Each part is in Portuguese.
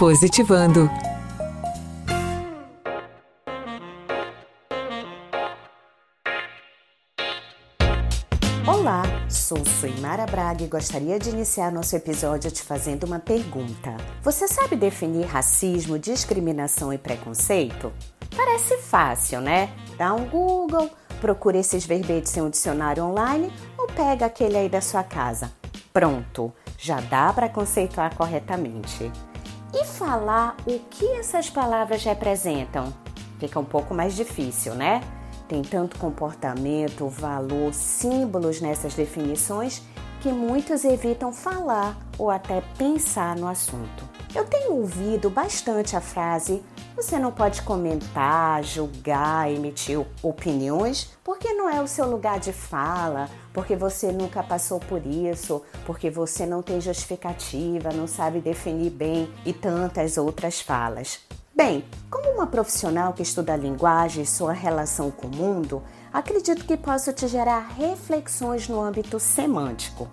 Positivando. Olá, sou Suimara Braga e gostaria de iniciar nosso episódio te fazendo uma pergunta. Você sabe definir racismo, discriminação e preconceito? Parece fácil, né? Dá um Google, procura esses verbetes em um dicionário online ou pega aquele aí da sua casa. Pronto, já dá para conceituar corretamente. E falar o que essas palavras representam? Fica um pouco mais difícil, né? Tem tanto comportamento, valor, símbolos nessas definições que muitos evitam falar ou até pensar no assunto. Eu tenho ouvido bastante a frase: você não pode comentar, julgar, emitir opiniões, porque não é o seu lugar de fala, porque você nunca passou por isso, porque você não tem justificativa, não sabe definir bem e tantas outras falas. Bem, como uma profissional que estuda a linguagem e sua relação com o mundo, acredito que posso te gerar reflexões no âmbito semântico.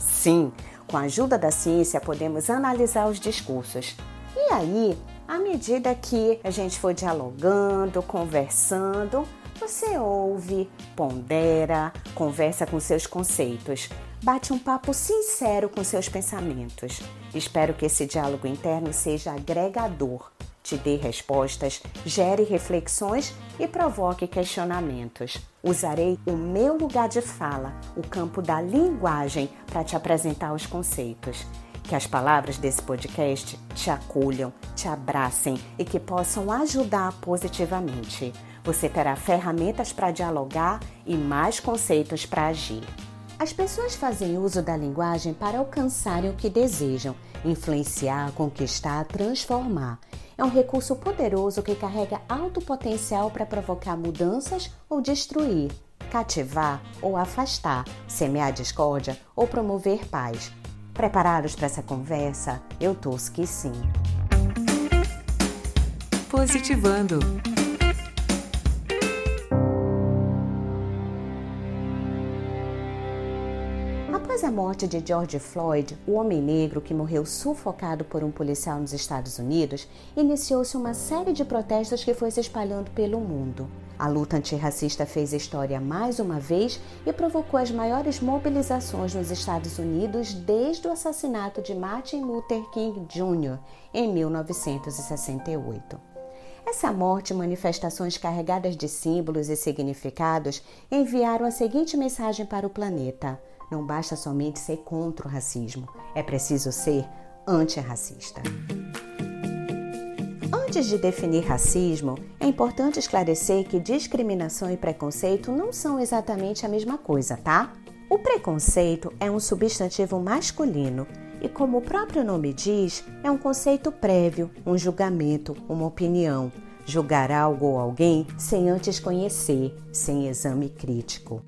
Sim, com a ajuda da ciência podemos analisar os discursos. E aí, à medida que a gente for dialogando, conversando, você ouve, pondera, conversa com seus conceitos, bate um papo sincero com seus pensamentos. Espero que esse diálogo interno seja agregador te dê respostas, gere reflexões e provoque questionamentos. Usarei o meu lugar de fala, o campo da linguagem, para te apresentar os conceitos. Que as palavras desse podcast te acolham, te abracem e que possam ajudar positivamente. Você terá ferramentas para dialogar e mais conceitos para agir. As pessoas fazem uso da linguagem para alcançarem o que desejam, influenciar, conquistar, transformar é um recurso poderoso que carrega alto potencial para provocar mudanças ou destruir, cativar ou afastar, semear discórdia ou promover paz. Preparados para essa conversa? Eu torço que sim. Positivando. Após a morte de George Floyd, o homem negro que morreu sufocado por um policial nos Estados Unidos, iniciou-se uma série de protestos que foi se espalhando pelo mundo. A luta antirracista fez história mais uma vez e provocou as maiores mobilizações nos Estados Unidos desde o assassinato de Martin Luther King Jr. em 1968. Essa morte e manifestações carregadas de símbolos e significados enviaram a seguinte mensagem para o planeta: não basta somente ser contra o racismo, é preciso ser antirracista. Antes de definir racismo, é importante esclarecer que discriminação e preconceito não são exatamente a mesma coisa, tá? O preconceito é um substantivo masculino e, como o próprio nome diz, é um conceito prévio, um julgamento, uma opinião. Julgar algo ou alguém sem antes conhecer, sem exame crítico.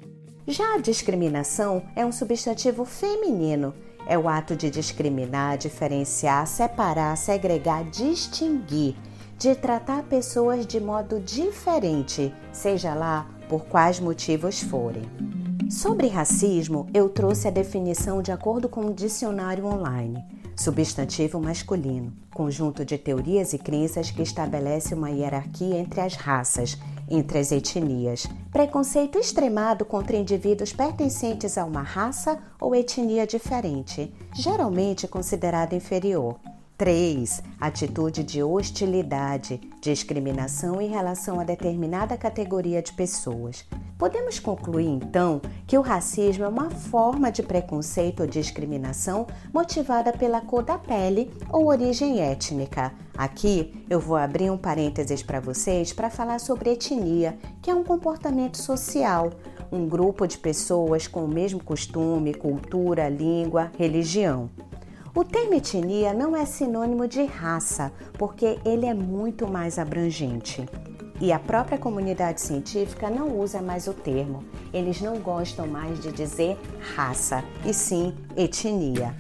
Já a discriminação é um substantivo feminino. É o ato de discriminar, diferenciar, separar, segregar, distinguir, de tratar pessoas de modo diferente, seja lá por quais motivos forem. Sobre racismo, eu trouxe a definição de acordo com o dicionário online. Substantivo masculino, conjunto de teorias e crenças que estabelece uma hierarquia entre as raças, entre as etnias. Preconceito extremado contra indivíduos pertencentes a uma raça ou etnia diferente, geralmente considerada inferior. 3. Atitude de hostilidade, discriminação em relação a determinada categoria de pessoas. Podemos concluir então que o racismo é uma forma de preconceito ou discriminação motivada pela cor da pele ou origem étnica. Aqui eu vou abrir um parênteses para vocês para falar sobre etnia, que é um comportamento social, um grupo de pessoas com o mesmo costume, cultura, língua, religião. O termo etnia não é sinônimo de raça, porque ele é muito mais abrangente. E a própria comunidade científica não usa mais o termo. Eles não gostam mais de dizer raça, e sim etnia.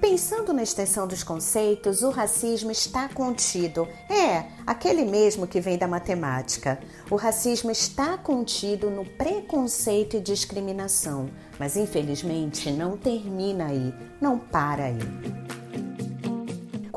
Pensando na extensão dos conceitos, o racismo está contido. É, aquele mesmo que vem da matemática. O racismo está contido no preconceito e discriminação, mas infelizmente não termina aí, não para aí.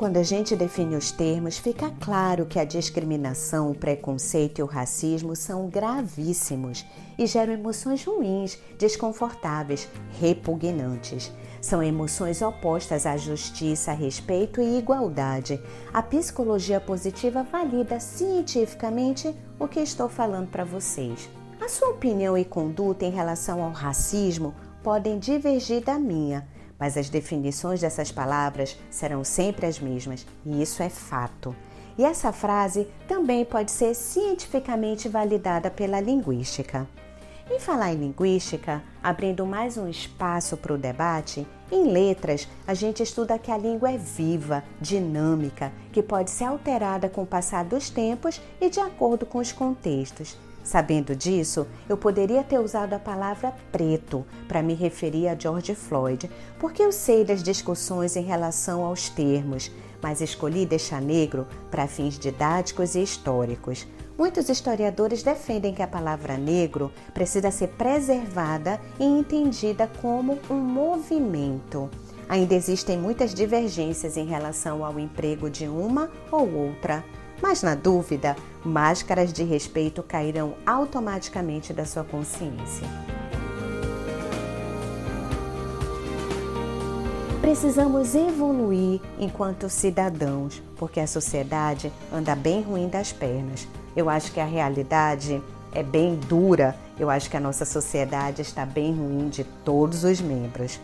Quando a gente define os termos, fica claro que a discriminação, o preconceito e o racismo são gravíssimos e geram emoções ruins, desconfortáveis, repugnantes. São emoções opostas à justiça, respeito e igualdade. A psicologia positiva valida cientificamente o que estou falando para vocês. A sua opinião e conduta em relação ao racismo podem divergir da minha, mas as definições dessas palavras serão sempre as mesmas, e isso é fato. E essa frase também pode ser cientificamente validada pela linguística. Em falar em linguística, abrindo mais um espaço para o debate, em letras a gente estuda que a língua é viva, dinâmica, que pode ser alterada com o passar dos tempos e de acordo com os contextos. Sabendo disso, eu poderia ter usado a palavra preto para me referir a George Floyd, porque eu sei das discussões em relação aos termos, mas escolhi deixar negro para fins didáticos e históricos. Muitos historiadores defendem que a palavra negro precisa ser preservada e entendida como um movimento. Ainda existem muitas divergências em relação ao emprego de uma ou outra, mas na dúvida, máscaras de respeito cairão automaticamente da sua consciência. Precisamos evoluir enquanto cidadãos, porque a sociedade anda bem ruim das pernas. Eu acho que a realidade é bem dura. Eu acho que a nossa sociedade está bem ruim de todos os membros.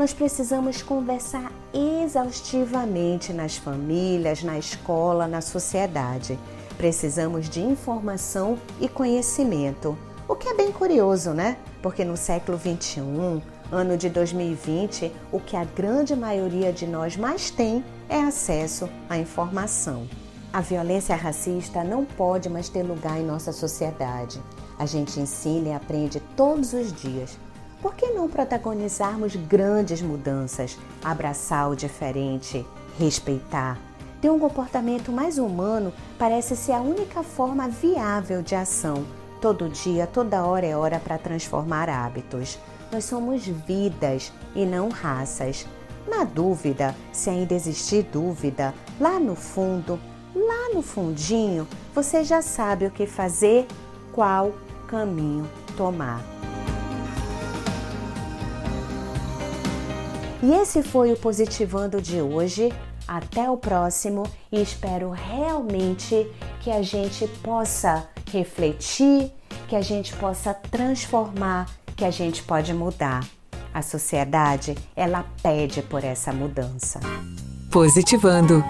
Nós precisamos conversar exaustivamente nas famílias, na escola, na sociedade. Precisamos de informação e conhecimento. O que é bem curioso, né? Porque no século 21, ano de 2020, o que a grande maioria de nós mais tem é acesso à informação. A violência racista não pode mais ter lugar em nossa sociedade. A gente ensina e aprende todos os dias. Por que não protagonizarmos grandes mudanças, abraçar o diferente, respeitar? Ter um comportamento mais humano parece ser a única forma viável de ação. Todo dia, toda hora é hora para transformar hábitos. Nós somos vidas e não raças. Na dúvida, se ainda existir dúvida, lá no fundo, lá no fundinho, você já sabe o que fazer, qual caminho tomar. E esse foi o Positivando de hoje. Até o próximo e espero realmente que a gente possa refletir, que a gente possa transformar, que a gente pode mudar. A sociedade, ela pede por essa mudança. Positivando